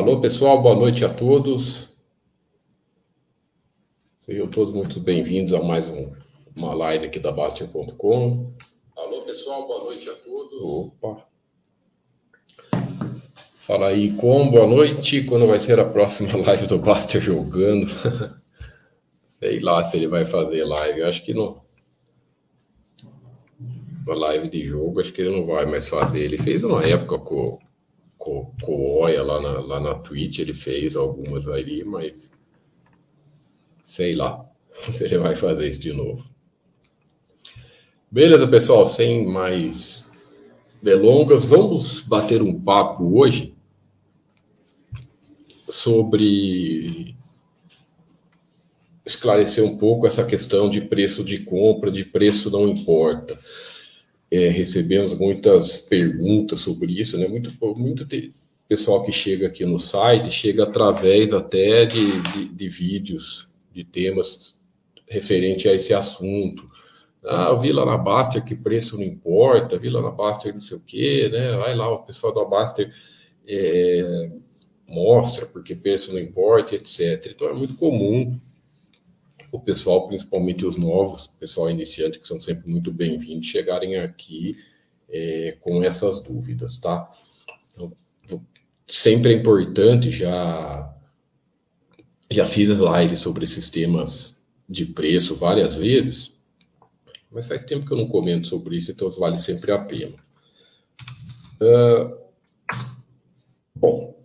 Alô, pessoal, boa noite a todos. Sejam todos muito bem-vindos a mais um, uma live aqui da Bastian.com. Alô, pessoal, boa noite a todos. Opa. Fala aí, com boa noite. Quando vai ser a próxima live do Bastian jogando? Sei lá se ele vai fazer live. Eu acho que não. Uma live de jogo, acho que ele não vai mais fazer. Ele fez uma época com com, com o Oia lá na, lá na Twitch, ele fez algumas ali, mas sei lá se ele vai fazer isso de novo. Beleza, pessoal, sem mais delongas, vamos bater um papo hoje sobre esclarecer um pouco essa questão de preço de compra, de preço não importa é, recebemos muitas perguntas sobre isso, né? Muito, muito pessoal que chega aqui no site chega através até de, de, de vídeos, de temas referente a esse assunto. Ah, eu vi lá na Baster que preço não importa, vi lá na Baster não sei o quê, né? Vai lá, o pessoal da Baster é, mostra porque preço não importa, etc. Então é muito comum o pessoal, principalmente os novos, pessoal iniciante, que são sempre muito bem-vindos, chegarem aqui é, com essas dúvidas, tá? Então, sempre é importante, já, já fiz lives sobre sistemas de preço várias vezes, mas faz tempo que eu não comento sobre isso, então vale sempre a pena. Uh, bom,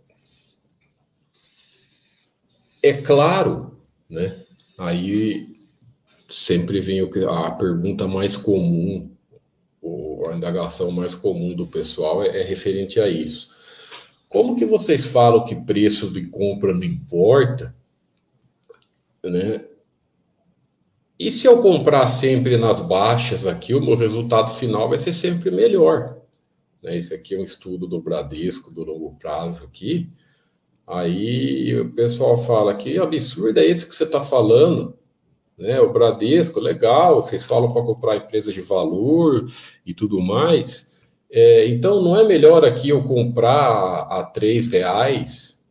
é claro, né? Aí sempre vem a pergunta mais comum, ou a indagação mais comum do pessoal é, é referente a isso. Como que vocês falam que preço de compra não importa, né? E se eu comprar sempre nas baixas aqui, o meu resultado final vai ser sempre melhor. Né? Esse aqui é um estudo do Bradesco, do longo prazo aqui. Aí o pessoal fala que absurdo é esse que você está falando, né? O Bradesco, legal, vocês falam para comprar empresas de valor e tudo mais. É, então não é melhor aqui eu comprar a três reais,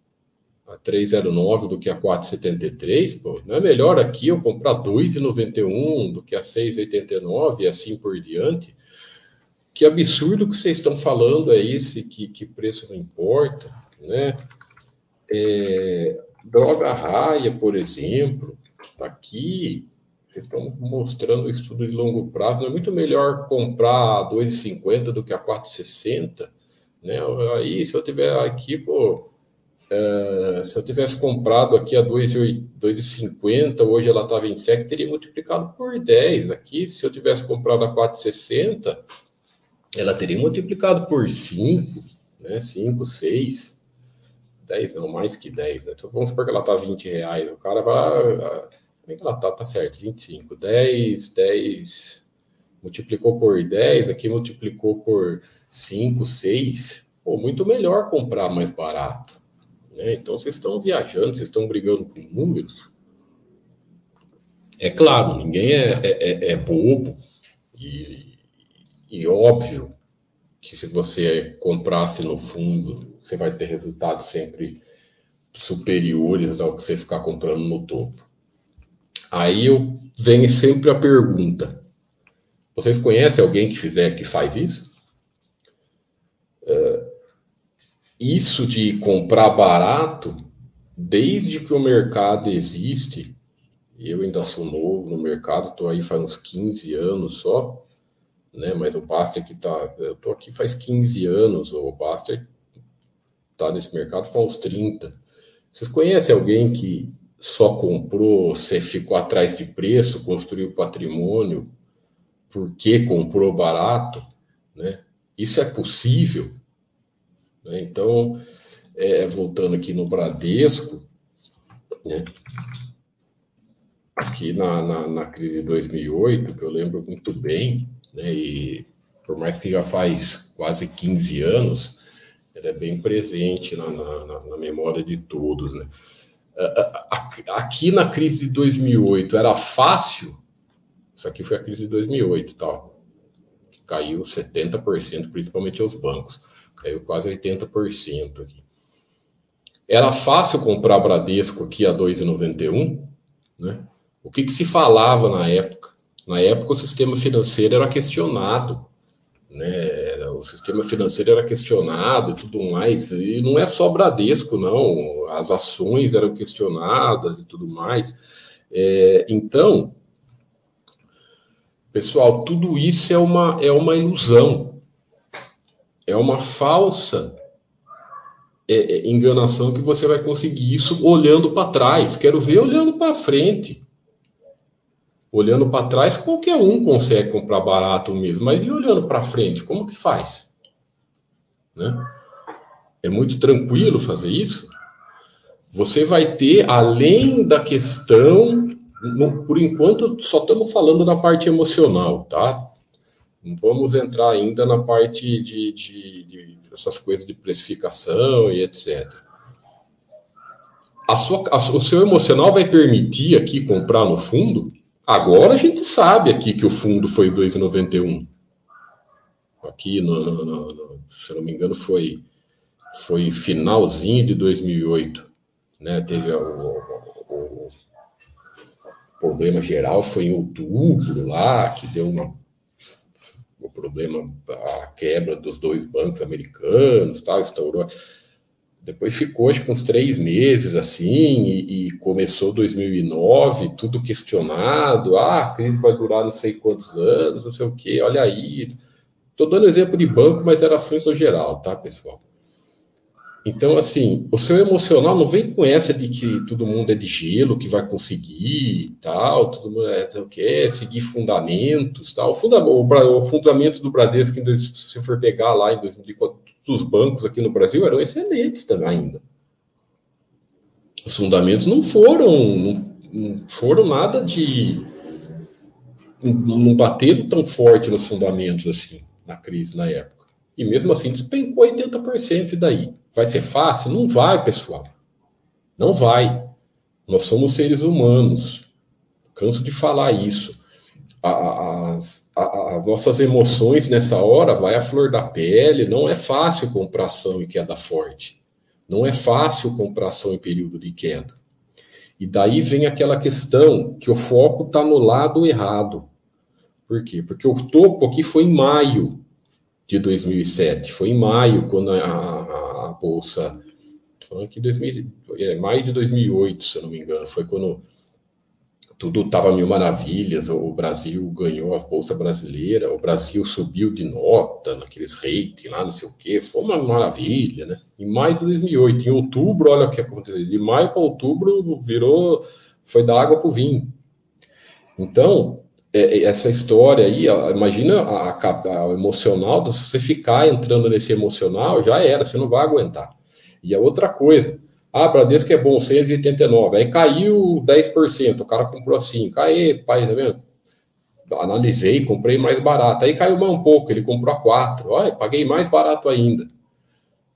a 3,09 do que a 4,73, pô? Não é melhor aqui eu comprar 2,91 do que a 6,89 e assim por diante? Que absurdo que vocês estão falando é esse, que, que preço não importa, né? É, droga raia, por exemplo, está aqui. Vocês estão mostrando estudo de longo prazo. é muito melhor comprar a 2,50 do que a 4,60. Né? Aí, se eu tiver aqui, pô, é, se eu tivesse comprado aqui a 2,50, hoje ela está 27, teria multiplicado por 10. Aqui, se eu tivesse comprado a 4,60, ela teria multiplicado por 5, né? 5, 6. 10 não, mais que 10, né? Então vamos supor que ela tá 20 reais, o cara vai. Ah, como é que ela tá? Tá certo, 25. 10, 10. Multiplicou por 10, aqui multiplicou por 5, 6. Pô, muito melhor comprar mais barato. Né? Então vocês estão viajando, vocês estão brigando com números. É claro, ninguém é, é, é, é bobo e, e óbvio que se você comprasse no fundo você vai ter resultados sempre superiores ao que você ficar comprando no topo. Aí eu venho sempre a pergunta: vocês conhecem alguém que fizer que faz isso? Uh, isso de comprar barato, desde que o mercado existe, eu ainda sou novo no mercado, estou aí faz uns 15 anos só, né? Mas o Baster que tá, eu estou aqui faz 15 anos, o Baster está nesse mercado faz uns 30. Vocês conhecem alguém que só comprou, você ficou atrás de preço, construiu patrimônio, porque comprou barato? Né? Isso é possível? Né? Então, é, voltando aqui no Bradesco, né? aqui na, na, na, crise de 2008, que eu lembro muito bem, né? e por mais que já faz quase 15 anos, ela é bem presente na, na, na memória de todos. Né? Aqui na crise de 2008 era fácil, isso aqui foi a crise de 2008, tal, que caiu 70%, principalmente os bancos, caiu quase 80% aqui. Era fácil comprar Bradesco aqui a 2,91, né? O que, que se falava na época? Na época o sistema financeiro era questionado, né? O sistema financeiro era questionado e tudo mais. E não é só Bradesco, não. As ações eram questionadas e tudo mais. É, então, pessoal, tudo isso é uma, é uma ilusão. É uma falsa é, é, enganação que você vai conseguir isso olhando para trás. Quero ver olhando para frente. Olhando para trás, qualquer um consegue comprar barato mesmo, mas e olhando para frente, como que faz? Né? É muito tranquilo fazer isso? Você vai ter, além da questão, no, por enquanto só estamos falando da parte emocional, tá? Não vamos entrar ainda na parte de, de, de essas coisas de precificação e etc. A sua, a, o seu emocional vai permitir aqui comprar no fundo? Agora a gente sabe aqui que o fundo foi 2,91. Aqui, no, no, no, se eu não me engano, foi, foi finalzinho de 2008. Né? Teve o, o, o problema geral, foi em outubro lá, que deu uma, o problema, a quebra dos dois bancos americanos, tal, estourou. Depois ficou, acho que uns três meses assim, e, e, começou 2009, tudo questionado. Ah, a crise vai durar não sei quantos anos, não sei o quê, olha aí. Estou dando exemplo de banco, mas era ações no geral, tá, pessoal? Então, assim, o seu emocional não vem com essa de que todo mundo é de gelo, que vai conseguir tal, todo mundo é, o quê, seguir fundamentos tal. O, funda o, o fundamento do Bradesco, se for pegar lá em 2004, dos bancos aqui no Brasil eram excelentes também ainda. Os fundamentos não foram, não, não foram nada de. Não bateram tão forte nos fundamentos assim, na crise na época. E mesmo assim despencou 80% daí. Vai ser fácil? Não vai, pessoal. Não vai. Nós somos seres humanos. Canso de falar isso as, as, nossas emoções nessa hora vai à flor da pele. Não é fácil comprar ação em queda forte. Não é fácil comprar ação em período de queda. E daí vem aquela questão que o foco está no lado errado. Por quê? Porque o topo aqui foi em maio de 2007. Foi em maio quando a, a, a bolsa. Falando aqui 2000, é, maio de 2008, se eu não me engano, foi quando tudo estava mil maravilhas, o Brasil ganhou a Bolsa Brasileira, o Brasil subiu de nota naqueles ratings lá, não sei o quê, foi uma maravilha, né? Em maio de 2008, em outubro, olha o que aconteceu, de maio para outubro virou, foi da água para o vinho. Então, é, é, essa história aí, imagina a, a, a emocional, se você ficar entrando nesse emocional, já era, você não vai aguentar. E a outra coisa, ah, Bradesco é bom, 6,89. Aí caiu 10%, o cara comprou assim. Aí, pai, tá vendo? Analisei, comprei mais barato. Aí caiu mais um pouco, ele comprou a 4. Olha, paguei mais barato ainda.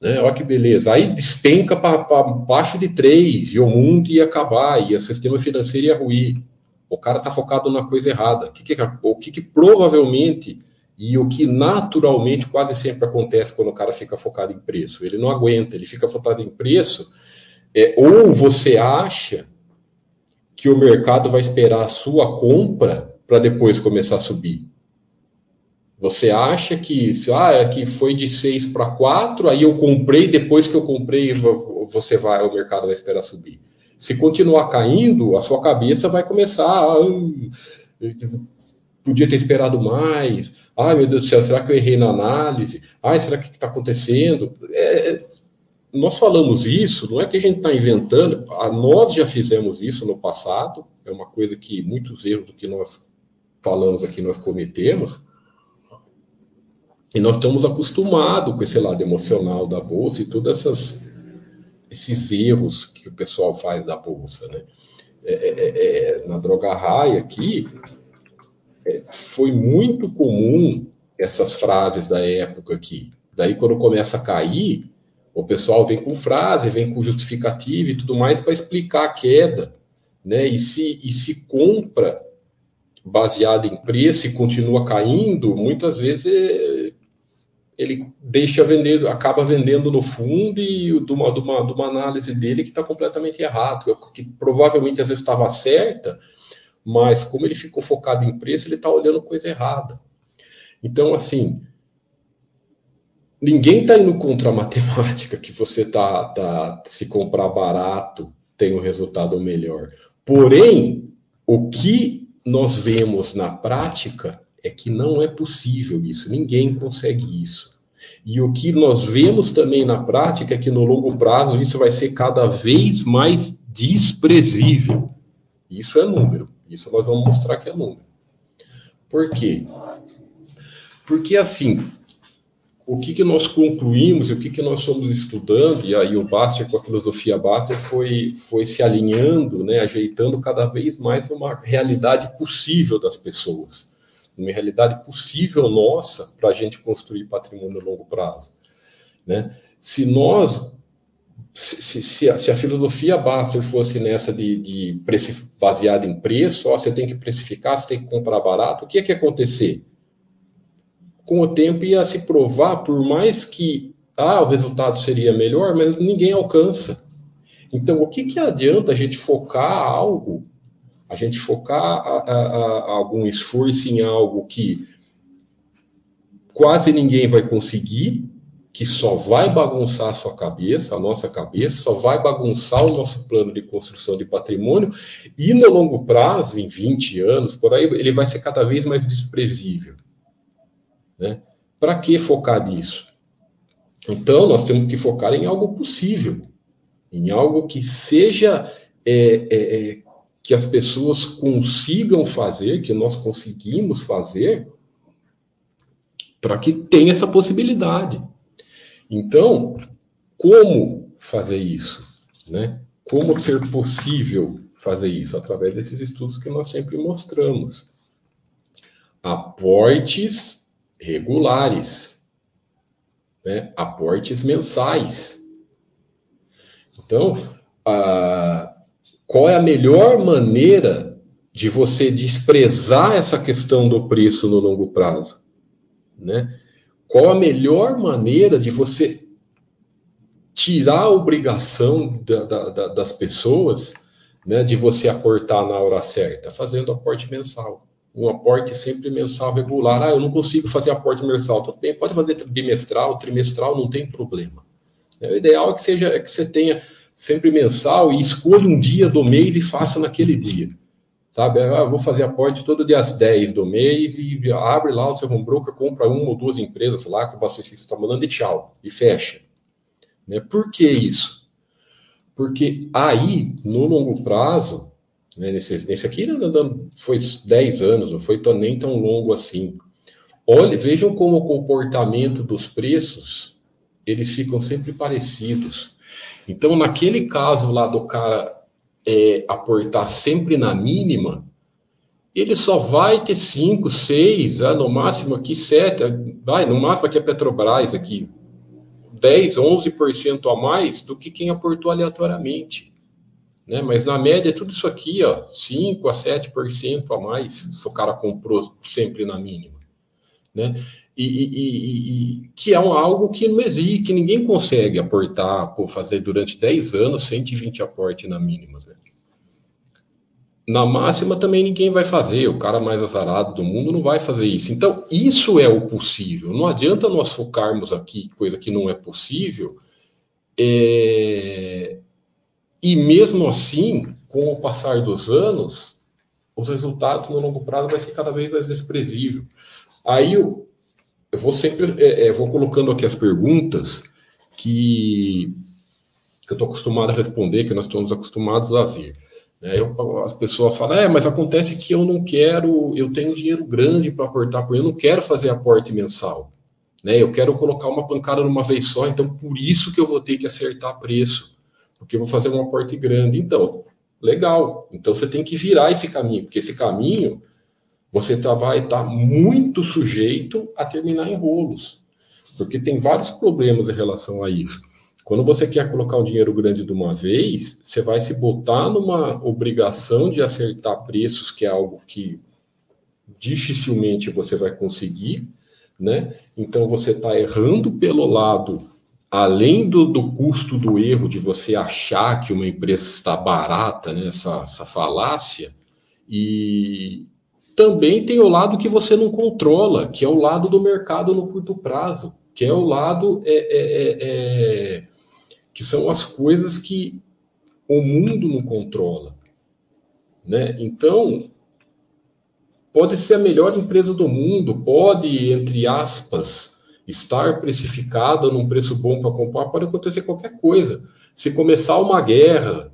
Né? Olha que beleza. Aí despenca para baixo de 3 e o mundo ia acabar, e o sistema financeiro ia ruir. O cara está focado na coisa errada. O que, que, o que, que provavelmente e o que naturalmente quase sempre acontece quando o cara fica focado em preço? Ele não aguenta, ele fica focado em preço é, ou você acha que o mercado vai esperar a sua compra para depois começar a subir. Você acha que, ah, é que foi de 6 para 4, aí eu comprei, depois que eu comprei, você vai, o mercado vai esperar subir. Se continuar caindo, a sua cabeça vai começar a, ah, podia ter esperado mais. Ai, meu Deus do céu, será que eu errei na análise? Ai, será que está acontecendo? É, nós falamos isso, não é que a gente está inventando, nós já fizemos isso no passado, é uma coisa que muitos erros do que nós falamos aqui nós cometemos, e nós estamos acostumados com esse lado emocional da bolsa e todos esses erros que o pessoal faz da bolsa. Né? É, é, é, é na droga raia aqui, é, foi muito comum essas frases da época aqui. Daí, quando começa a cair, o pessoal vem com frase, vem com justificativa e tudo mais para explicar a queda, né? E se, e se compra baseada em preço e continua caindo, muitas vezes é, ele deixa vender, acaba vendendo no fundo e de uma, de uma, de uma análise dele que está completamente errado, que provavelmente às vezes estava certa, mas como ele ficou focado em preço, ele está olhando coisa errada. Então, assim, ninguém está indo contra a matemática que você tá, tá se comprar barato tem um resultado melhor. Porém, o que nós vemos na prática é que não é possível isso, ninguém consegue isso. E o que nós vemos também na prática é que no longo prazo isso vai ser cada vez mais desprezível. Isso é número. Isso nós vamos mostrar que é número. Por quê? Porque assim, o que, que nós concluímos o que, que nós fomos estudando, e aí o Baster com a filosofia Baster foi, foi se alinhando, né, ajeitando cada vez mais numa realidade possível das pessoas uma realidade possível nossa para a gente construir patrimônio a longo prazo. Né? Se nós, se, se, a, se a, filosofia Baster fosse nessa de, de baseada em preço, ó, você tem que precificar, você tem que comprar barato, o que é que ia acontecer? Com o tempo ia se provar, por mais que ah, o resultado seria melhor, mas ninguém alcança. Então, o que, que adianta a gente focar algo a gente focar a, a, a algum esforço em algo que quase ninguém vai conseguir, que só vai bagunçar a sua cabeça, a nossa cabeça, só vai bagunçar o nosso plano de construção de patrimônio, e no longo prazo, em 20 anos, por aí, ele vai ser cada vez mais desprezível. Né? Para que focar nisso? Então, nós temos que focar em algo possível, em algo que seja é, é, é que as pessoas consigam fazer, que nós conseguimos fazer, para que tenha essa possibilidade. Então, como fazer isso? Né? Como ser possível fazer isso? Através desses estudos que nós sempre mostramos. Aportes regulares, né? aportes mensais. Então, a qual é a melhor maneira de você desprezar essa questão do preço no longo prazo? Né? Qual a melhor maneira de você tirar a obrigação da, da, das pessoas né, de você aportar na hora certa? Fazendo aporte mensal. Um aporte sempre mensal regular. Ah, eu não consigo fazer aporte mensal. Tudo bem, pode fazer bimestral, trimestral, não tem problema. O ideal é que, seja, é que você tenha sempre mensal, e escolha um dia do mês e faça naquele dia. Sabe? Ah, vou fazer aporte todo dia às 10 do mês e abre lá o seu home broker, compra uma ou duas empresas lá que o bastante está mandando e tchau, e fecha. Né? Por que isso? Porque aí, no longo prazo, né, nesse, aqui foi 10 anos, não foi nem tão longo assim. Olhe, vejam como o comportamento dos preços, eles ficam sempre parecidos. Então, naquele caso lá do cara é, aportar sempre na mínima, ele só vai ter 5, 6, ah, no máximo aqui 7, vai, no máximo aqui a Petrobras, aqui 10, 11% a mais do que quem aportou aleatoriamente. Né? Mas na média, tudo isso aqui, ó, 5 a 7% a mais, se o cara comprou sempre na mínima. Né? E, e, e, que é um, algo que não existe, que ninguém consegue aportar, por fazer durante 10 anos 120 aportes na mínima. Né? Na máxima também ninguém vai fazer, o cara mais azarado do mundo não vai fazer isso. Então, isso é o possível. Não adianta nós focarmos aqui, coisa que não é possível, é... e mesmo assim, com o passar dos anos, os resultados no longo prazo vai ser cada vez mais desprezível. Aí eu vou sempre é, é, vou colocando aqui as perguntas que, que eu estou acostumado a responder, que nós estamos acostumados a ver. Né? Eu, as pessoas falam, é, mas acontece que eu não quero, eu tenho dinheiro grande para aportar, eu não quero fazer aporte mensal. Né? Eu quero colocar uma pancada numa vez só, então por isso que eu vou ter que acertar preço, porque eu vou fazer um aporte grande. Então, legal. Então você tem que virar esse caminho, porque esse caminho você tá, vai estar tá muito sujeito a terminar em rolos, porque tem vários problemas em relação a isso. Quando você quer colocar um dinheiro grande de uma vez, você vai se botar numa obrigação de acertar preços, que é algo que dificilmente você vai conseguir, né? Então você está errando pelo lado, além do, do custo do erro de você achar que uma empresa está barata, né? essa, essa falácia, e também tem o lado que você não controla, que é o lado do mercado no curto prazo, que é o lado é, é, é, é que são as coisas que o mundo não controla. Né? Então, pode ser a melhor empresa do mundo, pode, entre aspas, estar precificada num preço bom para comprar, pode acontecer qualquer coisa. Se começar uma guerra,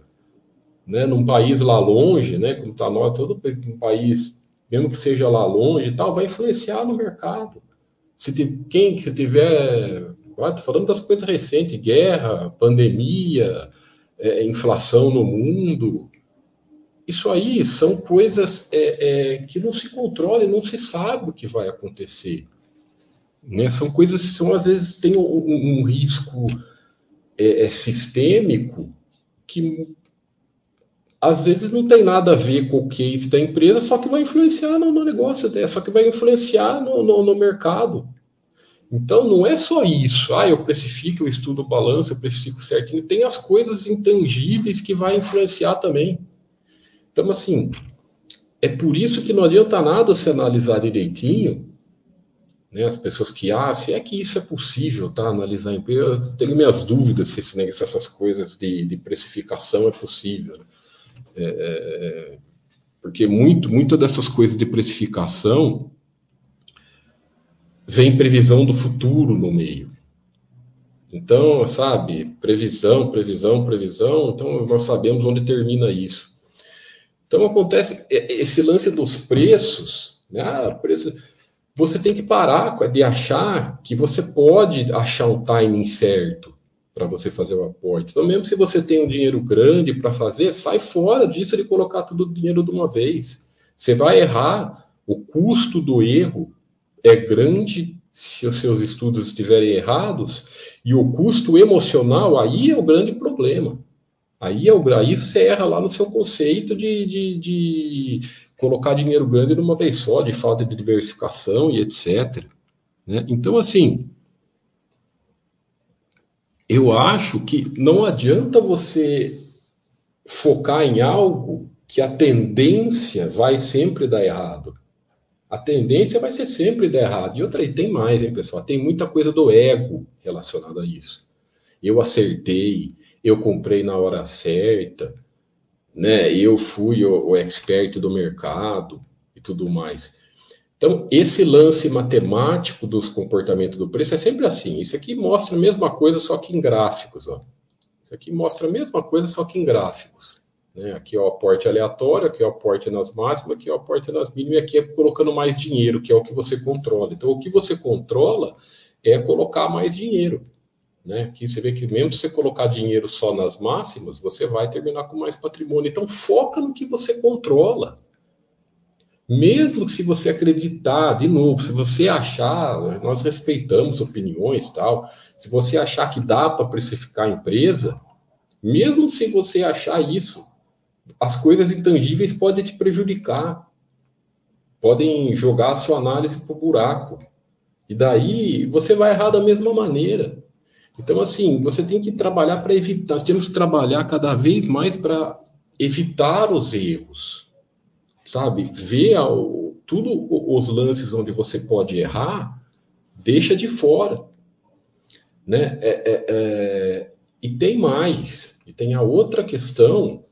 né, num país lá longe, né, como está nós, todo um país, mesmo que seja lá longe e tal, vai influenciar no mercado. Se te, quem se tiver, ah, falando das coisas recentes, guerra, pandemia, é, inflação no mundo, isso aí são coisas é, é, que não se controlam, não se sabe o que vai acontecer. Né? São coisas que são, às vezes têm um, um risco é, é, sistêmico que às vezes não tem nada a ver com o case da empresa, só que vai influenciar no, no negócio dela, só que vai influenciar no, no, no, mercado. Então não é só isso, ah, eu precifico, eu estudo o balanço, eu precifico certinho, tem as coisas intangíveis que vai influenciar também. Então, assim, é por isso que não adianta nada você analisar direitinho, né, as pessoas que, ah, se é que isso é possível, tá, analisar a empresa, eu tenho minhas dúvidas se, se essas coisas de, de precificação é possível. Né? É, é, porque muito, muito dessas coisas de precificação vem previsão do futuro no meio. Então, sabe, previsão, previsão, previsão, então nós sabemos onde termina isso. Então acontece esse lance dos preços, né? Ah, preço, você tem que parar de achar que você pode achar um timing certo para você fazer o aporte. Então, mesmo se você tem um dinheiro grande para fazer, sai fora disso de colocar todo o dinheiro de uma vez. Você vai errar, o custo do erro é grande se os seus estudos estiverem errados, e o custo emocional aí é o grande problema. Aí, é o, aí você erra lá no seu conceito de, de, de colocar dinheiro grande numa vez só, de falta de diversificação e etc. Né? Então, assim, eu acho que não adianta você focar em algo que a tendência vai sempre dar errado. A tendência vai ser sempre dar errado. E outra aí, tem mais, hein, pessoal? Tem muita coisa do ego relacionada a isso. Eu acertei, eu comprei na hora certa, né? Eu fui o, o expert do mercado e tudo mais. Então, esse lance matemático dos comportamentos do preço é sempre assim. Isso aqui mostra a mesma coisa, só que em gráficos. Ó. Isso aqui mostra a mesma coisa, só que em gráficos. Né? Aqui é o aporte aleatório, aqui é o aporte nas máximas, aqui é o aporte nas mínimas, e aqui é colocando mais dinheiro, que é o que você controla. Então, o que você controla é colocar mais dinheiro. Né? Que você vê que mesmo se você colocar dinheiro só nas máximas, você vai terminar com mais patrimônio. Então foca no que você controla. Mesmo se você acreditar, de novo, se você achar, nós respeitamos opiniões tal, se você achar que dá para precificar a empresa, mesmo se você achar isso, as coisas intangíveis podem te prejudicar, podem jogar a sua análise para o buraco. E daí você vai errar da mesma maneira. Então, assim, você tem que trabalhar para evitar, temos que trabalhar cada vez mais para evitar os erros, sabe? Ver ao, tudo os lances onde você pode errar, deixa de fora, né? É, é, é, e tem mais, e tem a outra questão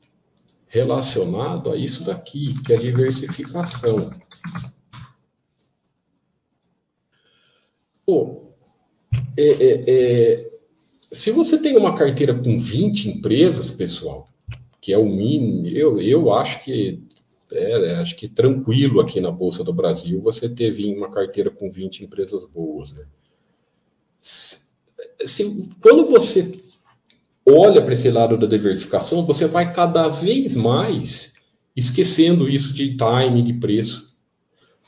relacionada a isso daqui, que é a diversificação. Pô, é, é, é se você tem uma carteira com 20 empresas, pessoal, que é o mínimo, eu, eu acho que é, é, acho que tranquilo aqui na Bolsa do Brasil você ter uma carteira com 20 empresas boas. Né? Se, se, quando você olha para esse lado da diversificação, você vai cada vez mais esquecendo isso de time, de preço.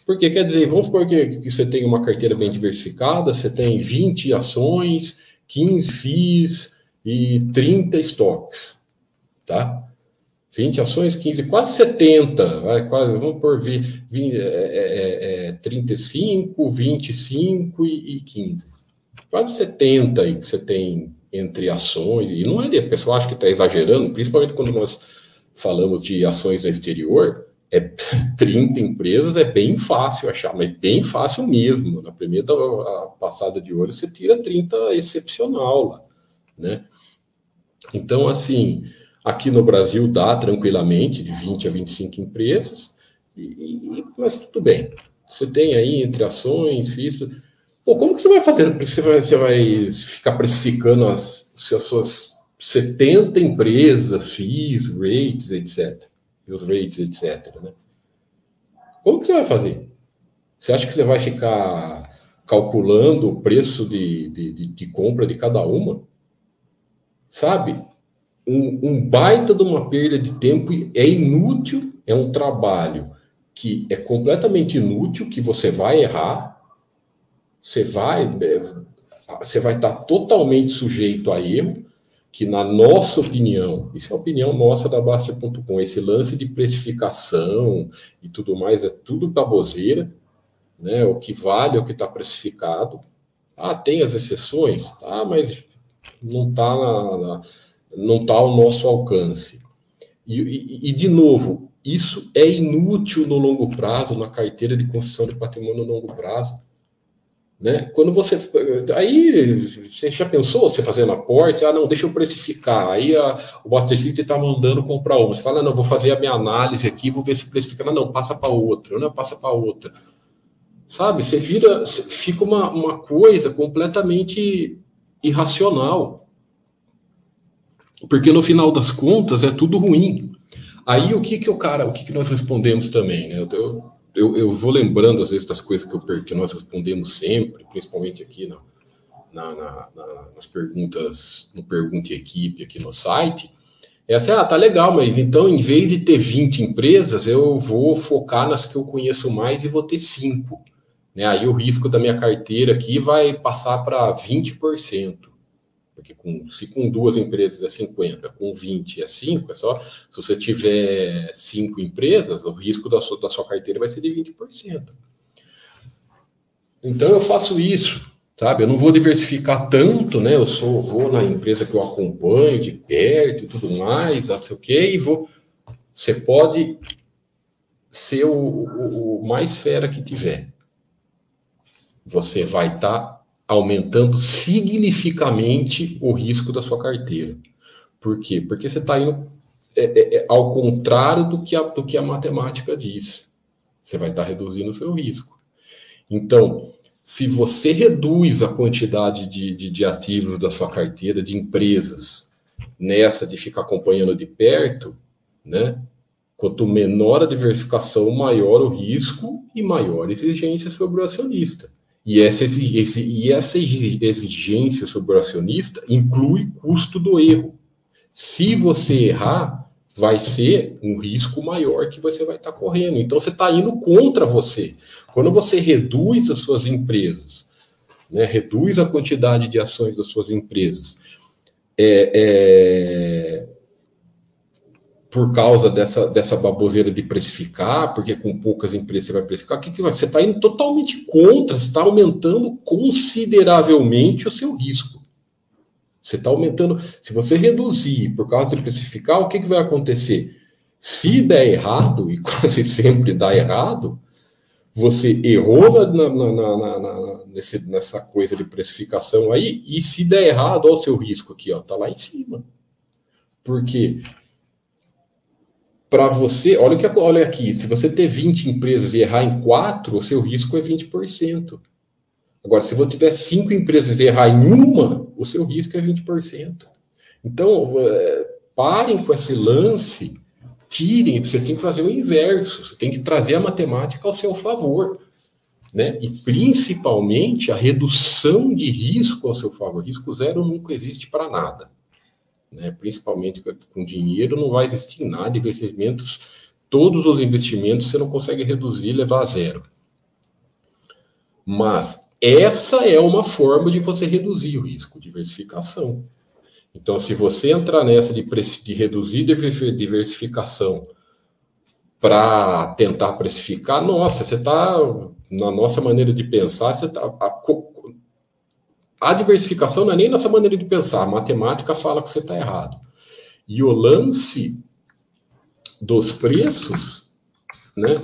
Porque quer dizer, vamos supor que, que você tem uma carteira bem diversificada, você tem 20 ações, 15 FIIs e 30 estoques, tá? 20 ações, 15, quase 70, vai, quase, vamos por 20, 20, é, é, 35, 25 e, e 15. Quase 70 aí que você tem entre ações, e não é, o pessoal acha que está exagerando, principalmente quando nós falamos de ações no exterior, é 30 empresas é bem fácil achar, mas bem fácil mesmo. Na primeira passada de olho, você tira 30 excepcional lá, né? Então, assim, Aqui no Brasil dá tranquilamente de 20 a 25 empresas, e, e, mas tudo bem. Você tem aí entre ações, FIIs. Pô, como que você vai fazer? Você vai, você vai ficar precificando as, as suas 70 empresas, FIIs, rates, etc. E os rates, etc. Né? Como que você vai fazer? Você acha que você vai ficar calculando o preço de, de, de, de compra de cada uma? Sabe? um, um baita de uma perda de tempo é inútil, é um trabalho que é completamente inútil, que você vai errar, você vai, é, você vai estar totalmente sujeito a erro, que na nossa opinião, isso é a opinião nossa da Bastia.com, esse lance de precificação e tudo mais é tudo baboseira, né? O que vale é o que está precificado. Ah, tem as exceções, tá, mas não está não está ao nosso alcance. E, e, e, de novo, isso é inútil no longo prazo, na carteira de construção de patrimônio no longo prazo. Né? Quando você. Aí, você já pensou você fazendo aporte? Ah, não, deixa eu precificar. Aí a, o Buster City está mandando comprar uma. Você fala, não, vou fazer a minha análise aqui, vou ver se precifica. Não, não passa para outra, não, passa para outra. Sabe? Você vira. Fica uma, uma coisa completamente irracional. Porque no final das contas é tudo ruim. Aí o que que o cara, o que que nós respondemos também, né? Eu, eu, eu vou lembrando às vezes das coisas que, eu, que nós respondemos sempre, principalmente aqui na, na, na, na, nas perguntas, no Pergunte Equipe aqui no site. É assim, ah, tá legal, mas então em vez de ter 20 empresas, eu vou focar nas que eu conheço mais e vou ter 5. Né? Aí o risco da minha carteira aqui vai passar para 20%. Porque com, se com duas empresas é 50, com 20 é 5, é só. Se você tiver cinco empresas, o risco da sua, da sua carteira vai ser de 20%. Então eu faço isso, sabe? Eu não vou diversificar tanto, né? Eu sou, vou na empresa que eu acompanho de perto e tudo mais, não sei o quê, e vou. Você pode ser o, o, o mais fera que tiver. Você vai estar tá aumentando significativamente o risco da sua carteira. Por quê? Porque você está indo é, é, é, ao contrário do que, a, do que a matemática diz. Você vai estar tá reduzindo o seu risco. Então, se você reduz a quantidade de, de, de ativos da sua carteira, de empresas, nessa de ficar acompanhando de perto, né? Quanto menor a diversificação, maior o risco e maior a exigência sobre o acionista. E essa, esse, e essa exigência sobre o acionista inclui custo do erro. Se você errar, vai ser um risco maior que você vai estar correndo. Então você está indo contra você. Quando você reduz as suas empresas, né, reduz a quantidade de ações das suas empresas, é, é, por causa dessa, dessa baboseira de precificar, porque com poucas empresas você vai precificar, o que, que vai? Você está indo totalmente contra, você está aumentando consideravelmente o seu risco. Você está aumentando. Se você reduzir por causa de precificar, o que, que vai acontecer? Se der errado, e quase sempre dá errado, você errou na, na, na, na nesse, nessa coisa de precificação aí, e se der errado, olha o seu risco aqui, ó, tá lá em cima. Porque para você, olha, que, olha aqui, se você ter 20 empresas e errar em 4, o seu risco é 20%. Agora, se você tiver 5 empresas e errar em uma, o seu risco é 20%. Então, é, parem com esse lance, tirem, vocês têm que fazer o inverso, você tem que trazer a matemática ao seu favor. Né? E principalmente a redução de risco ao seu favor. Risco zero nunca existe para nada né, principalmente com dinheiro, não vai existir nada. Investimentos, todos os investimentos você não consegue reduzir levar a zero. Mas essa é uma forma de você reduzir o risco, diversificação. Então, se você entrar nessa de, de reduzir diversificação para tentar precificar, nossa, você está, na nossa maneira de pensar, você está. A, a, diversificação não é nem nossa maneira de pensar, a matemática fala que você está errado. E o lance dos preços, né,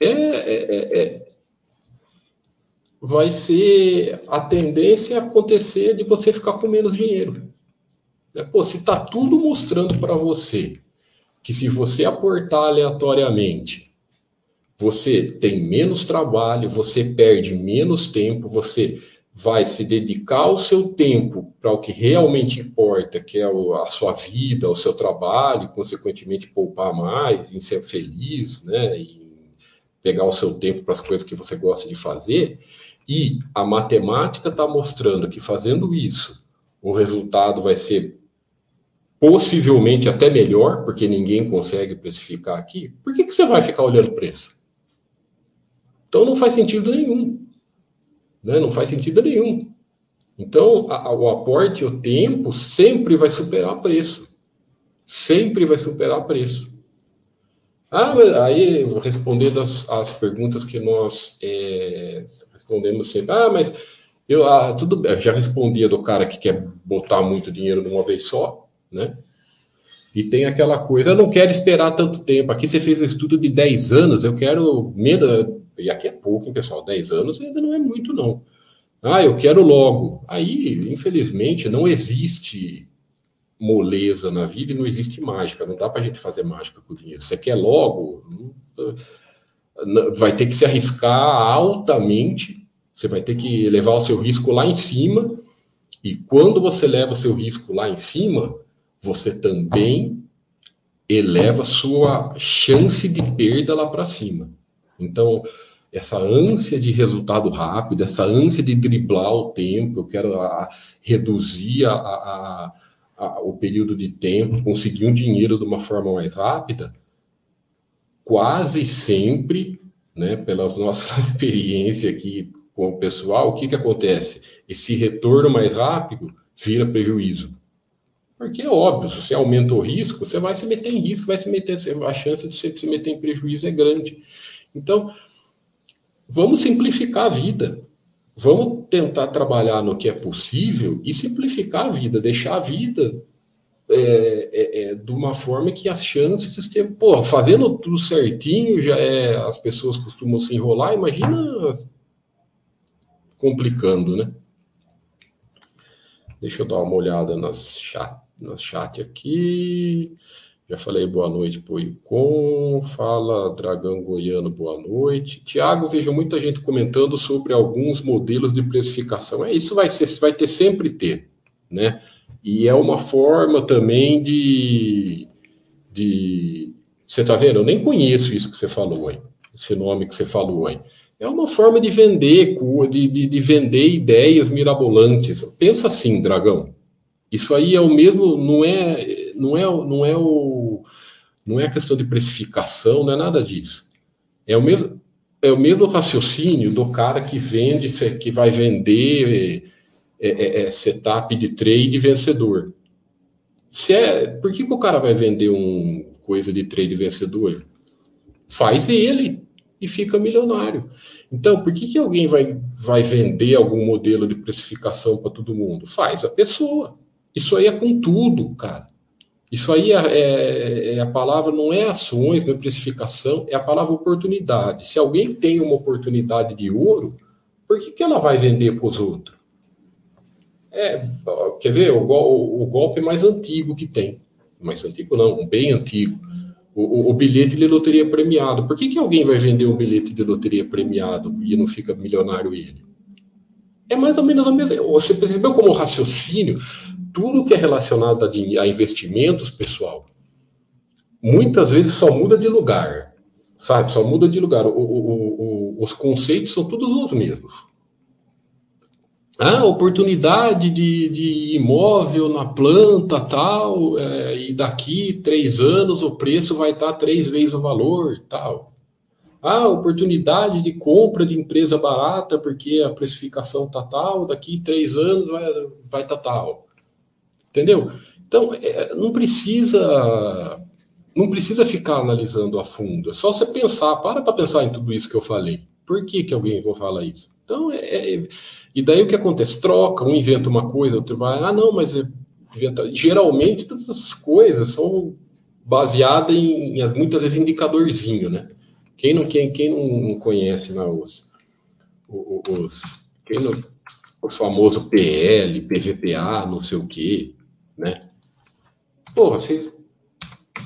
é, é, é, é vai ser a tendência acontecer de você ficar com menos dinheiro. Né? Pô, se está tudo mostrando para você que se você aportar aleatoriamente, você tem menos trabalho, você perde menos tempo, você vai se dedicar o seu tempo para o que realmente importa, que é a sua vida, o seu trabalho, consequentemente poupar mais, em ser feliz, né, e pegar o seu tempo para as coisas que você gosta de fazer, e a matemática está mostrando que fazendo isso, o resultado vai ser possivelmente até melhor, porque ninguém consegue precificar aqui, por que, que você vai ficar olhando preço? Então não faz sentido nenhum. Né? Não faz sentido nenhum. Então, a, o aporte, o tempo, sempre vai superar preço. Sempre vai superar preço. Ah, aí, respondendo as, as perguntas que nós é, respondemos sempre. Ah, mas eu ah, tudo bem, já respondia do cara que quer botar muito dinheiro numa vez só, né? E tem aquela coisa, eu não quero esperar tanto tempo. Aqui você fez um estudo de 10 anos, eu quero menos. E aqui é pouco, hein, pessoal? 10 anos ainda não é muito, não. Ah, eu quero logo. Aí, infelizmente, não existe moleza na vida e não existe mágica. Não dá para a gente fazer mágica com o dinheiro. Você quer logo, vai ter que se arriscar altamente você vai ter que levar o seu risco lá em cima, e quando você leva o seu risco lá em cima, você também eleva sua chance de perda lá para cima. Então, essa ânsia de resultado rápido, essa ânsia de driblar o tempo, eu quero a, reduzir a, a, a, o período de tempo, conseguir um dinheiro de uma forma mais rápida, quase sempre, né, pelas nossas experiências aqui com o pessoal, o que, que acontece? Esse retorno mais rápido vira prejuízo. Porque é óbvio, se você aumenta o risco, você vai se meter em risco, vai se meter, a chance de você se meter em prejuízo é grande. Então, vamos simplificar a vida. Vamos tentar trabalhar no que é possível e simplificar a vida, deixar a vida é, é, é, de uma forma que as chances estejam. Pô, fazendo tudo certinho, já é, as pessoas costumam se enrolar. Imagina complicando, né? Deixa eu dar uma olhada nas chat, nas chat aqui. Já falei boa noite pro. Fala Dragão Goiano, boa noite. Tiago, vejo muita gente comentando sobre alguns modelos de precificação. É isso vai ser, vai ter sempre ter, né? E é uma forma também de, de você tá vendo? Eu nem conheço isso que você falou aí, esse nome que você falou aí. É uma forma de vender, de, de, de vender ideias mirabolantes. Pensa assim, Dragão. Isso aí é o mesmo, não é, não é, não é o, não é a questão de precificação, não é nada disso. É o mesmo, é o mesmo raciocínio do cara que vende, que vai vender é, é, é setup de trade vencedor. Se é, por que, que o cara vai vender um coisa de trade vencedor? Faz ele e fica milionário. Então, por que, que alguém vai, vai vender algum modelo de precificação para todo mundo? Faz a pessoa. Isso aí é com tudo, cara. Isso aí é, é, é, a palavra, não é ações, não é precificação, é a palavra oportunidade. Se alguém tem uma oportunidade de ouro, por que, que ela vai vender para os outros? É, quer ver? O, o, o golpe mais antigo que tem. Mais antigo não, bem antigo o, o, bilhete de loteria premiado. Por que, que alguém vai vender um bilhete de loteria premiado e não fica milionário ele? É mais ou menos a mesma. Você percebeu como raciocínio? Tudo que é relacionado a, investimentos, pessoal, muitas vezes só muda de lugar. Sabe? Só muda de lugar. O, o, os conceitos são todos os mesmos. Ah, oportunidade de, de imóvel na planta tal, é, e daqui três anos o preço vai estar três vezes o valor tal. Ah, oportunidade de compra de empresa barata porque a precificação tá tal, daqui três anos vai, vai tá tal. Entendeu? Então, é, não precisa não precisa ficar analisando a fundo. É só você pensar, para para pensar em tudo isso que eu falei. Por que, que alguém vai falar isso? Então, é, é, e daí o que acontece? Troca, um inventa uma coisa, outro vai, ah, não, mas é, inventa... geralmente todas essas coisas são baseadas em, muitas vezes, indicadorzinho, né? Quem não, quem, quem não conhece né, os, os, quem não, os famosos PL, PVPA, não sei o quê, né? Pô, vocês,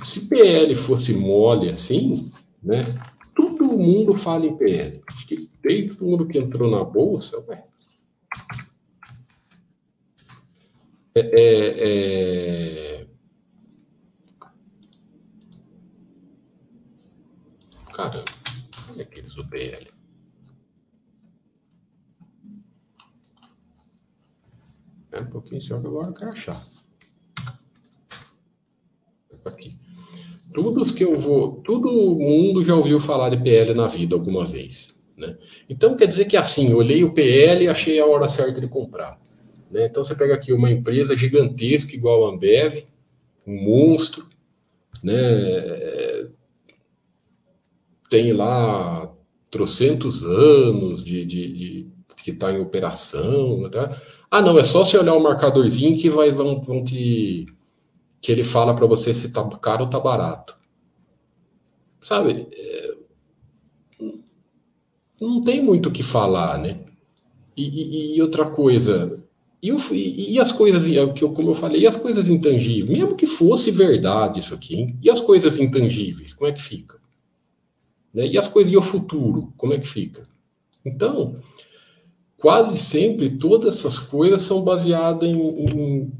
se PL fosse mole assim, né? Todo mundo fala em PL. Acho que desde todo mundo que entrou na bolsa, ué. É, é, é... Caramba, olha aqueles do PL. É um pouquinho só que agora eu quero achar aqui. Todos que eu vou, todo mundo já ouviu falar de PL na vida alguma vez, né? Então quer dizer que assim, olhei o PL e achei a hora certa de comprar, né? Então você pega aqui uma empresa gigantesca igual a Ambev, um monstro, né? Tem lá trocentos anos de, de, de que está em operação, tá? Ah, não, é só você olhar o marcadorzinho que vai, vão, vão te que ele fala para você se tá caro ou tá barato. Sabe? É... Não tem muito o que falar, né? E, e, e outra coisa, e, o, e, as coisas, que eu, como eu falei, e as coisas intangíveis, mesmo que fosse verdade isso aqui, hein? e as coisas intangíveis, como é que fica? Né? E as coisas, e o futuro, como é que fica? Então, quase sempre todas essas coisas são baseadas em, em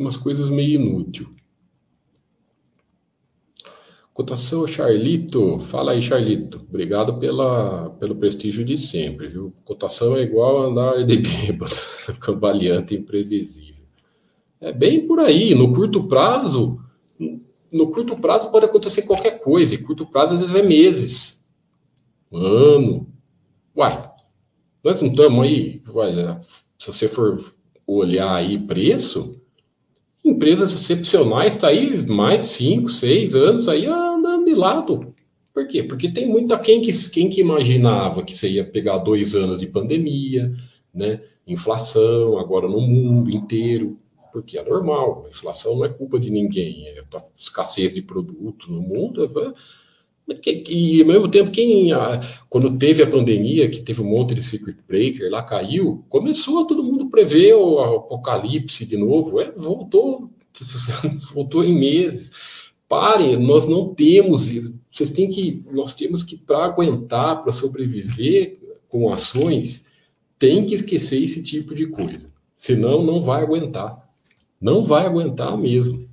umas coisas meio inútil. Cotação Charlito, fala aí Charlito, obrigado pela, pelo prestígio de sempre, viu? Cotação é igual andar de bêbado, cambaleante imprevisível. É bem por aí, no curto prazo, no curto prazo pode acontecer qualquer coisa, e curto prazo às vezes é meses, ano. Uai, nós não estamos aí, uai, se você for olhar aí preço, Empresas excepcionais está aí mais 5, 6 anos aí andando de lado. Por quê? Porque tem muita quem que, quem que imaginava que você ia pegar dois anos de pandemia, né? Inflação agora no mundo inteiro, porque é normal. A inflação não é culpa de ninguém, é escassez de produto no mundo. É e ao mesmo tempo, quem quando teve a pandemia, que teve um monte de circuit breaker lá caiu, começou todo mundo prever o apocalipse de novo, é, voltou, voltou em meses. Parem, nós não temos, vocês têm que, nós temos que para aguentar, para sobreviver com ações, tem que esquecer esse tipo de coisa. Senão não vai aguentar. Não vai aguentar mesmo.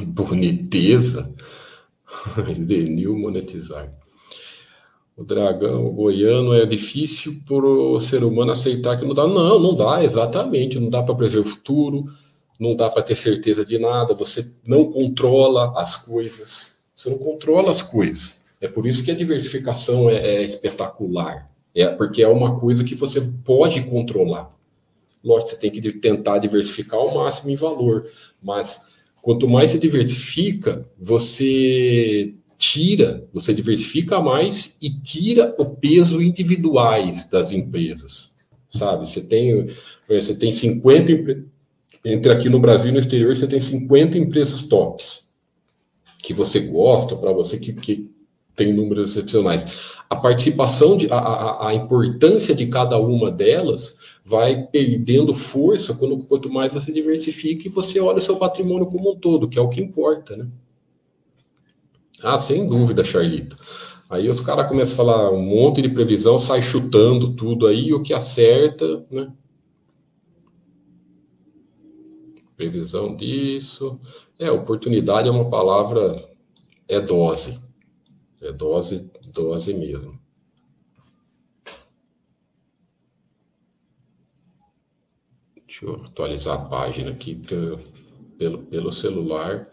Boniteza. Denil monetizar. O dragão goiano é difícil para o ser humano aceitar que não dá. Não, não dá, exatamente. Não dá para prever o futuro, não dá para ter certeza de nada. Você não controla as coisas. Você não controla as coisas. É por isso que a diversificação é, é espetacular. É porque é uma coisa que você pode controlar. Lógico, você tem que tentar diversificar ao máximo em valor, mas Quanto mais se diversifica, você tira, você diversifica mais e tira o peso individuais das empresas, sabe? Você tem, você tem 50 entre aqui no Brasil e no exterior, você tem 50 empresas tops que você gosta, para você que, que tem números excepcionais. A participação, de, a, a, a importância de cada uma delas vai perdendo força quando, quanto mais você diversifica e você olha o seu patrimônio como um todo, que é o que importa, né? Ah, sem dúvida, Charlito. Aí os caras começam a falar um monte de previsão, sai chutando tudo aí, o que acerta, né? Previsão disso. É, oportunidade é uma palavra, é dose. É dose, dose mesmo. Deixa eu atualizar a página aqui. Pelo, pelo celular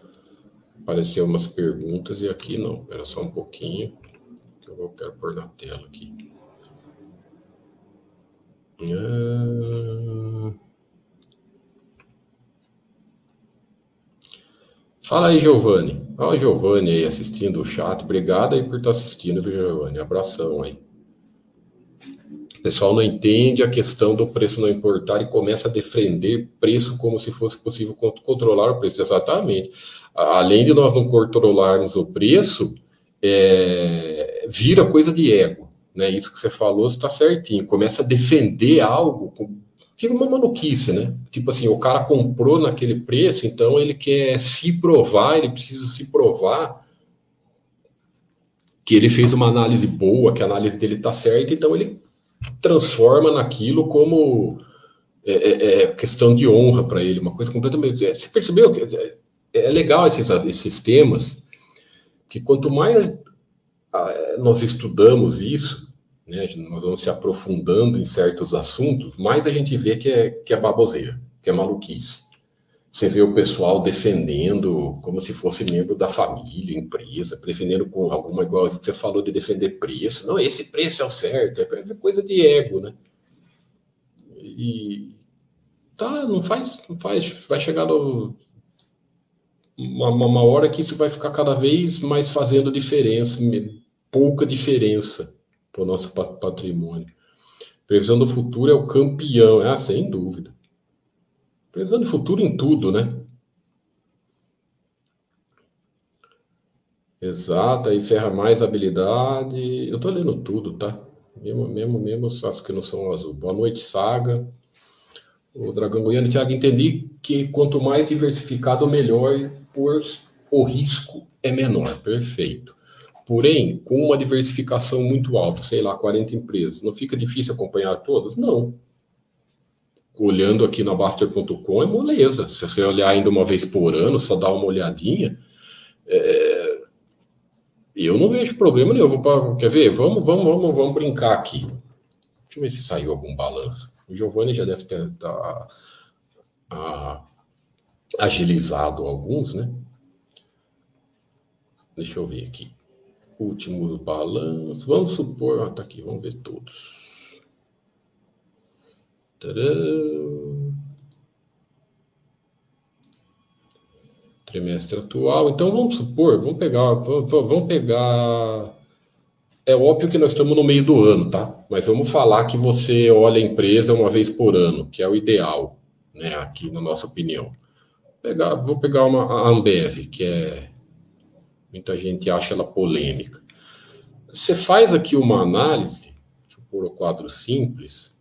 apareceu umas perguntas e aqui não. Era só um pouquinho que eu quero pôr na tela aqui. Ah. Fala aí, Giovanni. Olha o Giovanni aí assistindo o chat. Obrigado aí por estar assistindo, viu, Giovanni? Abração aí. Pessoal não entende a questão do preço não importar e começa a defender preço como se fosse possível controlar o preço. Exatamente. Além de nós não controlarmos o preço, é, vira coisa de ego. Né? Isso que você falou está certinho. Começa a defender algo, fica uma maluquice, né? Tipo assim, o cara comprou naquele preço, então ele quer se provar, ele precisa se provar que ele fez uma análise boa, que a análise dele está certa, então ele transforma naquilo como é, é, é questão de honra para ele, uma coisa completamente. É, você percebeu que é, é legal esses, esses temas, que quanto mais nós estudamos isso, né, nós vamos se aprofundando em certos assuntos, mais a gente vê que é, que é baboseira, que é maluquice. Você vê o pessoal defendendo como se fosse membro da família, empresa, defendendo com alguma, igual você falou de defender preço. Não, esse preço é o certo, é coisa de ego, né? E tá, não faz, não faz, vai chegar no, uma, uma hora que isso vai ficar cada vez mais fazendo diferença, pouca diferença para o nosso patrimônio. Previsão do futuro é o campeão, ah, sem dúvida. Previsão de futuro em tudo, né? Exato, aí ferra mais habilidade. Eu tô lendo tudo, tá? Mesmo, mesmo, mesmo as que não são azul. Boa noite, Saga. O Dragão Goiano, Thiago, entendi que quanto mais diversificado, melhor, pois o risco é menor. Perfeito. Porém, com uma diversificação muito alta, sei lá, 40 empresas, não fica difícil acompanhar todas? Não. Olhando aqui na Baster.com é moleza. Se você olhar ainda uma vez por ano, só dar uma olhadinha, é... eu não vejo problema nenhum. Vou pra... Quer ver? Vamos, vamos, vamos, vamos brincar aqui. Deixa eu ver se saiu algum balanço. O Giovanni já deve ter tá, a, agilizado alguns, né? Deixa eu ver aqui. Últimos balanços. Vamos supor. Ah, tá aqui, vamos ver todos. Trimestre atual. Então vamos supor, vamos pegar, vamos pegar. É óbvio que nós estamos no meio do ano, tá? Mas vamos falar que você olha a empresa uma vez por ano, que é o ideal, né? Aqui na nossa opinião. Vou pegar, vou pegar uma a Ambev, que é Muita gente acha ela polêmica. Você faz aqui uma análise, deixa eu pôr o quadro simples.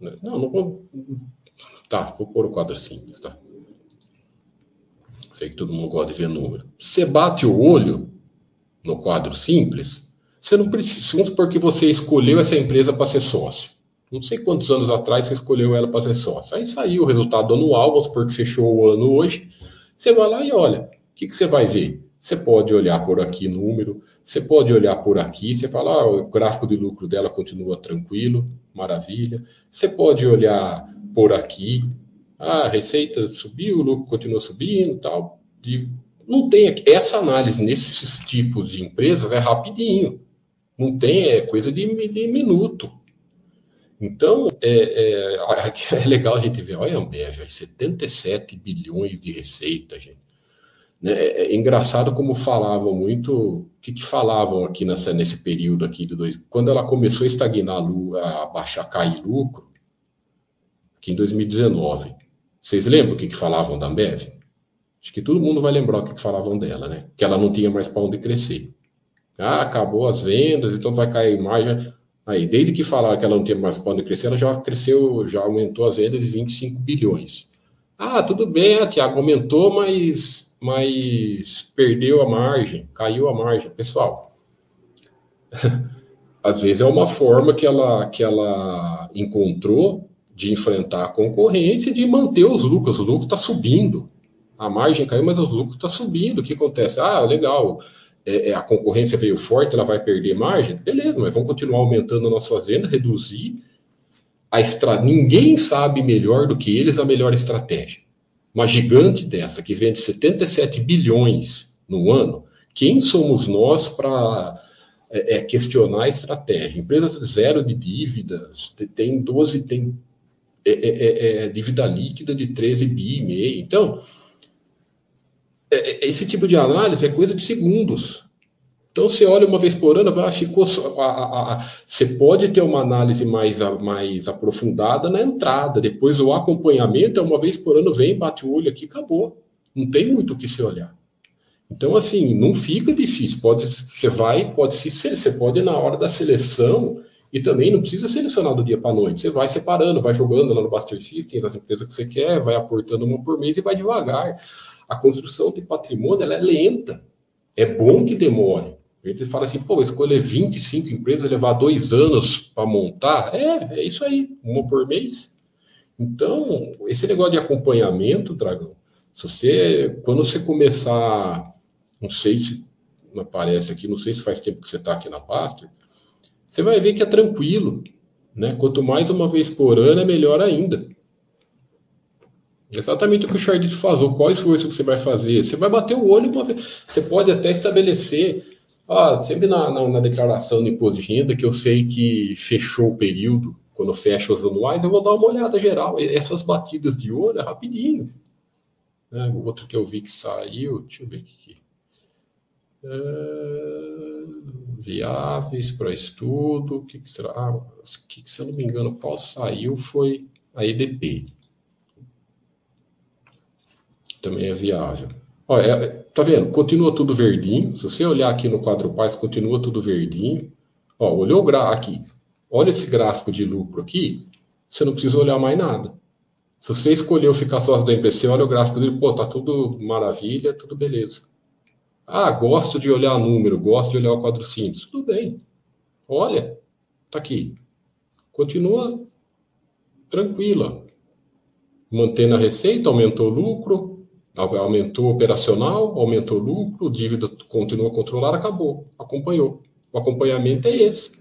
Né? Não, não vou. Tá, vou pôr o quadro simples, tá? Sei que todo mundo gosta de ver número. Você bate o olho no quadro simples, você não precisa. Vamos supor que você escolheu essa empresa para ser sócio. Não sei quantos anos atrás você escolheu ela para ser sócio. Aí saiu o resultado anual, vamos supor que fechou o ano hoje. Você vai lá e olha. O que, que você vai ver? Você pode olhar por aqui número, você pode olhar por aqui, você fala, ah, o gráfico de lucro dela continua tranquilo, maravilha. Você pode olhar por aqui, ah, a receita subiu, o lucro continua subindo, tal. não tem essa análise nesses tipos de empresas é rapidinho, não tem é coisa de, de minuto. Então, é, é, é, legal a gente ver, olha a Ambev, 77 bilhões de receita, gente. Né? É, é engraçado como falavam muito, o que, que falavam aqui nessa, nesse período aqui de dois, quando ela começou a estagnar, a baixar, cair lucro, aqui em 2019. Vocês lembram o que, que falavam da Ambev? Acho que todo mundo vai lembrar o que, que falavam dela, né? Que ela não tinha mais para onde crescer. Ah, acabou as vendas, então vai cair mais. Aí, desde que falaram que ela não tinha mais para onde crescer, ela já cresceu, já aumentou as vendas de 25 bilhões. Ah, tudo bem, a Tiago aumentou, mas mas perdeu a margem, caiu a margem. Pessoal, às vezes é uma forma que ela, que ela encontrou de enfrentar a concorrência e de manter os lucros. O lucro está subindo. A margem caiu, mas o lucro está subindo. O que acontece? Ah, legal. É, é, a concorrência veio forte, ela vai perder margem? Beleza, mas vamos continuar aumentando a nossa fazenda, reduzir. A estra... Ninguém sabe melhor do que eles a melhor estratégia uma gigante dessa, que vende 77 bilhões no ano, quem somos nós para é, é, questionar a estratégia? Empresas zero de dívidas, tem 12, tem é, é, é, é, dívida líquida de 13 bi e meio. Então, esse tipo de análise é coisa de segundos. Então você olha uma vez por ano, ah, ficou a, a, a, você pode ter uma análise mais, mais aprofundada na entrada. Depois o acompanhamento é uma vez por ano, vem, bate o olho aqui, acabou. Não tem muito o que se olhar. Então, assim, não fica difícil. Pode, você vai, pode se você pode na hora da seleção e também não precisa selecionar do dia para noite. Você vai separando, vai jogando lá no Buster System, nas empresas que você quer, vai aportando uma por mês e vai devagar. A construção de patrimônio ela é lenta. É bom que demore. A gente fala assim, pô, escolher 25 empresas, levar dois anos para montar. É, é isso aí, uma por mês. Então, esse negócio de acompanhamento, Dragão, se você, quando você começar, não sei se aparece aqui, não sei se faz tempo que você está aqui na pasta, você vai ver que é tranquilo. Né? Quanto mais uma vez por ano, é melhor ainda. Exatamente o que o Chardis falou. Qual esforço você vai fazer? Você vai bater o olho uma vez. Você pode até estabelecer, sempre na, na, na declaração do imposto de renda, que eu sei que fechou o período, quando fecha os anuais, eu vou dar uma olhada geral. Essas batidas de olho é rapidinho. Né? O outro que eu vi que saiu, deixa eu ver aqui. É, viáveis para estudo, o que, que será? Ah, que, se eu não me engano, qual saiu foi a EDP também é viável. Olha, é, tá vendo? Continua tudo verdinho. Se você olhar aqui no quadro Paz, continua tudo verdinho. Ó, olhou o gráfico aqui. Olha esse gráfico de lucro aqui. Você não precisa olhar mais nada. Se você escolheu ficar sócio da você olha o gráfico dele, pô, tá tudo maravilha, tudo beleza. Ah, gosto de olhar número, gosto de olhar o quadro simples. Tudo bem. Olha, tá aqui. Continua tranquila. Mantendo a receita, aumentou o lucro, Aumentou operacional, aumentou lucro, dívida continua controlada, acabou. Acompanhou. O acompanhamento é esse.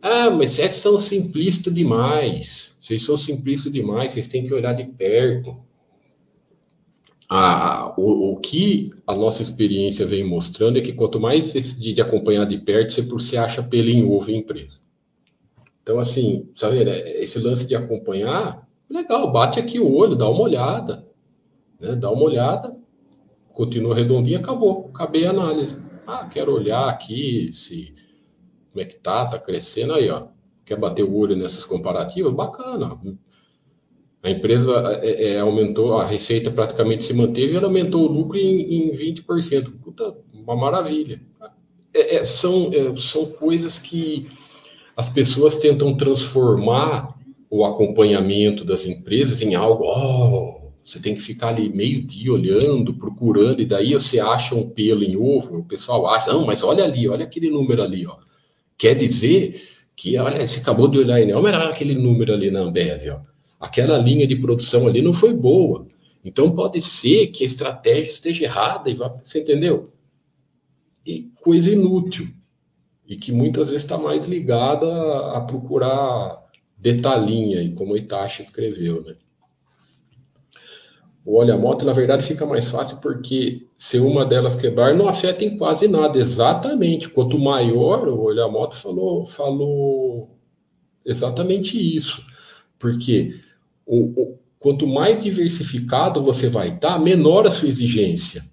Ah, mas vocês são simplistas demais. Vocês são simplistas demais, vocês têm que olhar de perto. Ah, o, o, que a nossa experiência vem mostrando é que quanto mais você de, de acompanhar de perto, você, você acha pelo em ovo em empresa. Então, assim, sabe, né, esse lance de acompanhar, legal, bate aqui o olho, dá uma olhada. Né? Dá uma olhada, continua redondinho, acabou. Acabei a análise. Ah, quero olhar aqui se como é que tá, tá crescendo aí, ó. Quer bater o olho nessas comparativas? Bacana. A empresa é, é, aumentou, a receita praticamente se manteve ela aumentou o lucro em, em 20%. Puta, uma maravilha. É, é são, é, são coisas que as pessoas tentam transformar o acompanhamento das empresas em algo, oh, você tem que ficar ali meio dia olhando, procurando, e daí você acha um pelo em ovo, o pessoal acha, não, mas olha ali, olha aquele número ali, ó. Quer dizer que, olha, você acabou de olhar aí, né? olha aquele número ali na Ambev, ó. Aquela linha de produção ali não foi boa. Então pode ser que a estratégia esteja errada e vá, você entendeu? E coisa inútil. E que muitas vezes está mais ligada a, a procurar detalhinha, e como o Itachi escreveu, né? O óleo a moto, na verdade, fica mais fácil porque se uma delas quebrar, não afeta em quase nada. Exatamente. Quanto maior, o óleo a moto falou, falou exatamente isso. Porque o, o, quanto mais diversificado você vai estar, menor a sua exigência.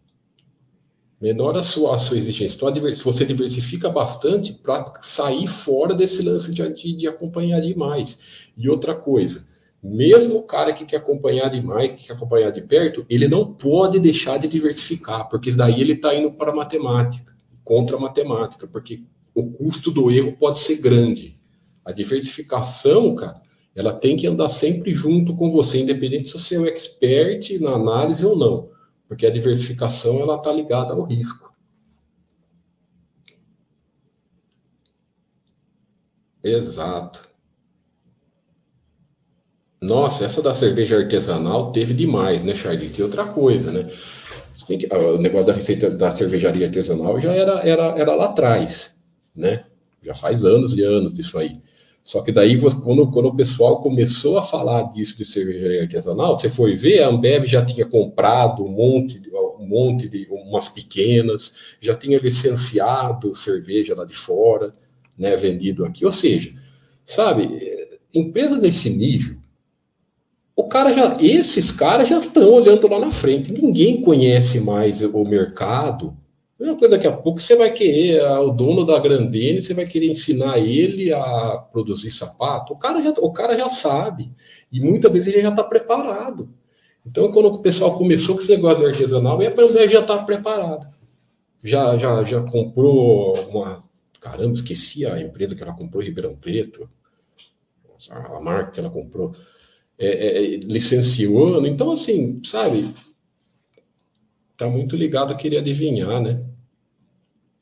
Menor a sua, a sua exigência. Então, se você diversifica bastante para sair fora desse lance de, de, de acompanhar demais. E outra coisa, mesmo o cara que quer acompanhar demais, que quer acompanhar de perto, ele não pode deixar de diversificar, porque daí ele está indo para a matemática, contra a matemática, porque o custo do erro pode ser grande. A diversificação, cara, ela tem que andar sempre junto com você, independente se você é um expert na análise ou não, porque a diversificação ela está ligada ao risco. Exato. Nossa, essa da cerveja artesanal teve demais, né, Charlie? E outra coisa, né? O negócio da receita da cervejaria artesanal já era, era, era lá atrás, né? Já faz anos e anos disso aí. Só que daí, quando, quando o pessoal começou a falar disso de cervejaria artesanal, você foi ver, a Ambev já tinha comprado um monte, um monte de umas pequenas, já tinha licenciado cerveja lá de fora, né, vendido aqui. Ou seja, sabe, empresa desse nível, o cara já, esses caras já estão olhando lá na frente. Ninguém conhece mais o mercado. É uma coisa daqui a pouco você vai querer, o dono da Grandene, você vai querer ensinar ele a produzir sapato. O cara já, o cara já sabe. E muitas vezes ele já está preparado. Então, quando o pessoal começou com esse negócio de artesanal, ele já está preparado. Já, já, já comprou uma. Caramba, esqueci a empresa que ela comprou, Ribeirão Preto. A marca que ela comprou é, é, é, licenciando. Então, assim, sabe, tá muito ligado a querer adivinhar, né?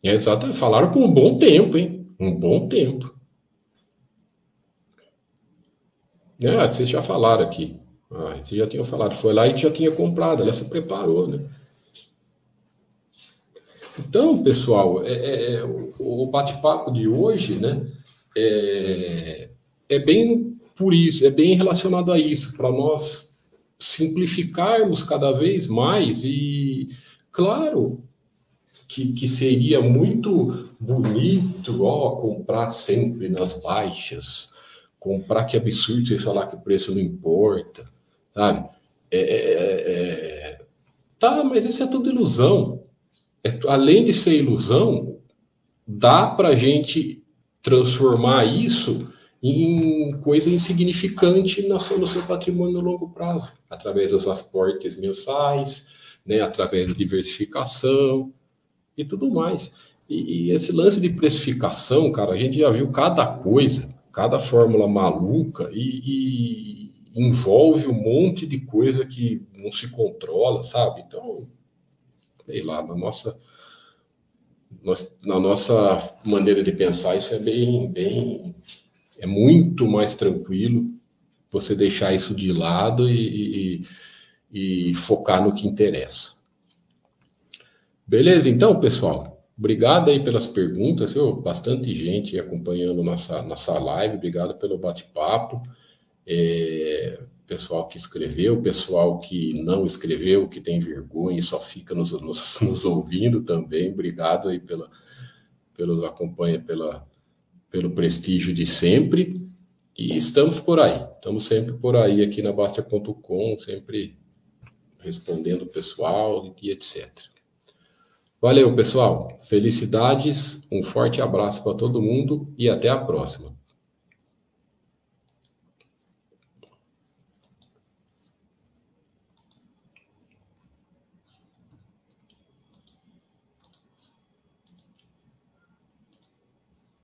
É exato, falaram por um bom tempo, hein? Um bom tempo. É, vocês já falaram aqui. Ah, vocês já tinham falado. Foi lá e já tinha comprado, ela se preparou, né? Então, pessoal, é, é, é o bate-papo de hoje, né? É, é bem por isso, é bem relacionado a isso, para nós simplificarmos cada vez mais e, claro, que, que seria muito bonito, ó, comprar sempre nas baixas, comprar que absurdo você falar que o preço não importa, sabe? É, é, é, é tá, mas isso é tudo ilusão. É, além de ser ilusão, dá para gente transformar isso em coisa insignificante no seu, no seu patrimônio no longo prazo, através dos aportes mensais, né, através da diversificação e tudo mais. E, e, esse lance de precificação, cara, a gente já viu cada coisa, cada fórmula maluca e, e envolve um monte de coisa que não se controla, sabe? Então, sei lá, na nossa na nossa maneira de pensar, isso é bem, bem é muito mais tranquilo você deixar isso de lado e, e, e focar no que interessa. Beleza, então, pessoal. Obrigado aí pelas perguntas, viu? Bastante gente acompanhando nossa, nossa live. Obrigado pelo bate-papo. É, pessoal que escreveu, pessoal que não escreveu, que tem vergonha e só fica nos, nos, nos ouvindo também. Obrigado aí pela, pelos acompanha, pela, pelo prestígio de sempre. E estamos por aí, estamos sempre por aí aqui na Bastia.com, sempre respondendo o pessoal e etc. Valeu, pessoal. Felicidades, um forte abraço para todo mundo e até a próxima.